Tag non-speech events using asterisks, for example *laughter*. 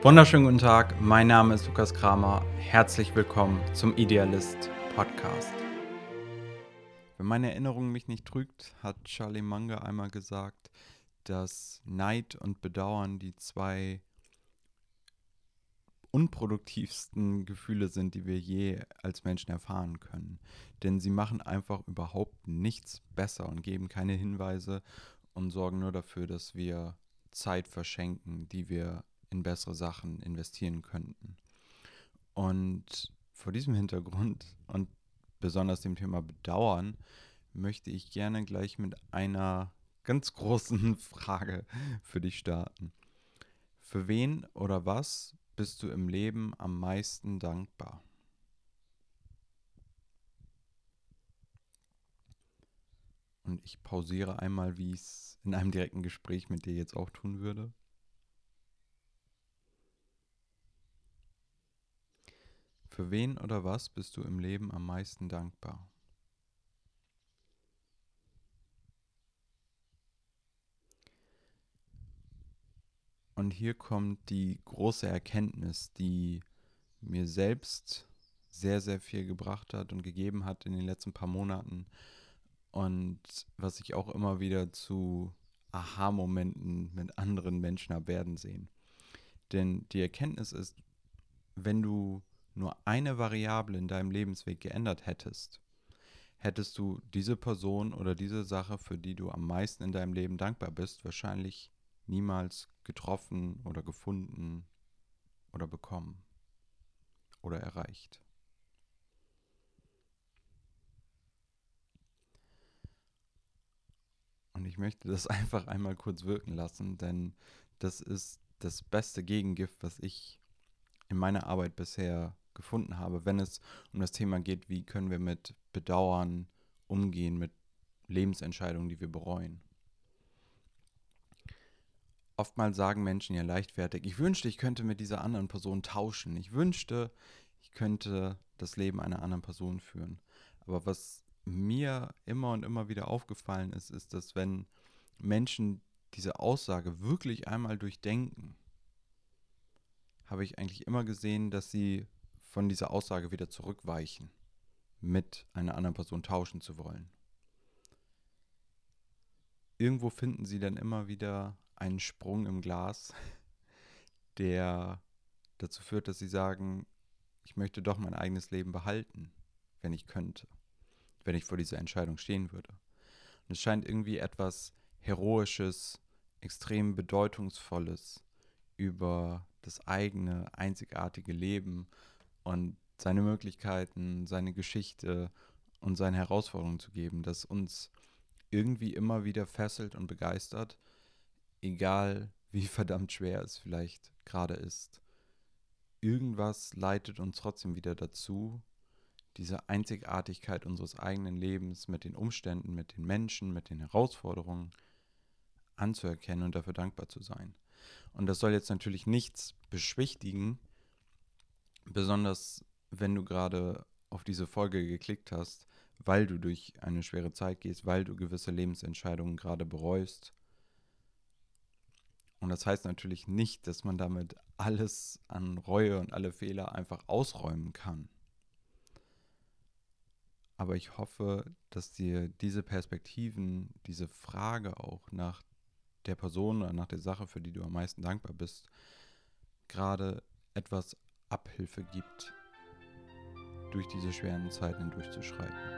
Wunderschönen guten Tag, mein Name ist Lukas Kramer. Herzlich willkommen zum Idealist Podcast. Wenn meine Erinnerung mich nicht trügt, hat Charlie Munger einmal gesagt, dass Neid und Bedauern die zwei unproduktivsten Gefühle sind, die wir je als Menschen erfahren können. Denn sie machen einfach überhaupt nichts besser und geben keine Hinweise und sorgen nur dafür, dass wir Zeit verschenken, die wir in bessere Sachen investieren könnten. Und vor diesem Hintergrund und besonders dem Thema Bedauern möchte ich gerne gleich mit einer ganz großen *laughs* Frage für dich starten. Für wen oder was bist du im Leben am meisten dankbar? Und ich pausiere einmal, wie ich es in einem direkten Gespräch mit dir jetzt auch tun würde. Für wen oder was bist du im Leben am meisten dankbar? Und hier kommt die große Erkenntnis, die mir selbst sehr, sehr viel gebracht hat und gegeben hat in den letzten paar Monaten und was ich auch immer wieder zu Aha-Momenten mit anderen Menschen habe werden sehen. Denn die Erkenntnis ist, wenn du nur eine Variable in deinem Lebensweg geändert hättest, hättest du diese Person oder diese Sache, für die du am meisten in deinem Leben dankbar bist, wahrscheinlich niemals getroffen oder gefunden oder bekommen oder erreicht. Und ich möchte das *laughs* einfach einmal kurz wirken lassen, denn das ist das beste Gegengift, was ich in meiner Arbeit bisher gefunden habe, wenn es um das Thema geht, wie können wir mit Bedauern umgehen, mit Lebensentscheidungen, die wir bereuen. Oftmals sagen Menschen ja leichtfertig, ich wünschte, ich könnte mit dieser anderen Person tauschen. Ich wünschte, ich könnte das Leben einer anderen Person führen. Aber was mir immer und immer wieder aufgefallen ist, ist, dass wenn Menschen diese Aussage wirklich einmal durchdenken, habe ich eigentlich immer gesehen, dass sie von dieser Aussage wieder zurückweichen, mit einer anderen Person tauschen zu wollen. Irgendwo finden sie dann immer wieder einen Sprung im Glas, *laughs* der dazu führt, dass sie sagen, ich möchte doch mein eigenes Leben behalten, wenn ich könnte, wenn ich vor dieser Entscheidung stehen würde. Und es scheint irgendwie etwas Heroisches, extrem Bedeutungsvolles über das eigene, einzigartige Leben und seine Möglichkeiten, seine Geschichte und seine Herausforderungen zu geben, das uns irgendwie immer wieder fesselt und begeistert, egal wie *laughs* verdammt schwer es vielleicht gerade ist. Irgendwas leitet uns trotzdem wieder dazu, diese Einzigartigkeit unseres eigenen Lebens mit den Umständen, mit den Menschen, mit den Herausforderungen anzuerkennen und dafür dankbar zu sein. Und das soll jetzt natürlich nichts beschwichtigen, besonders wenn du gerade auf diese Folge geklickt hast, weil du durch eine schwere Zeit gehst, weil du gewisse Lebensentscheidungen gerade bereust. Und das heißt natürlich nicht, dass man damit alles an Reue und alle Fehler einfach ausräumen kann. Aber ich hoffe, dass dir diese Perspektiven, diese Frage auch nach der Person oder nach der Sache, für die du am meisten dankbar bist, gerade etwas Abhilfe gibt, durch diese schweren Zeiten hindurchzuschreiten.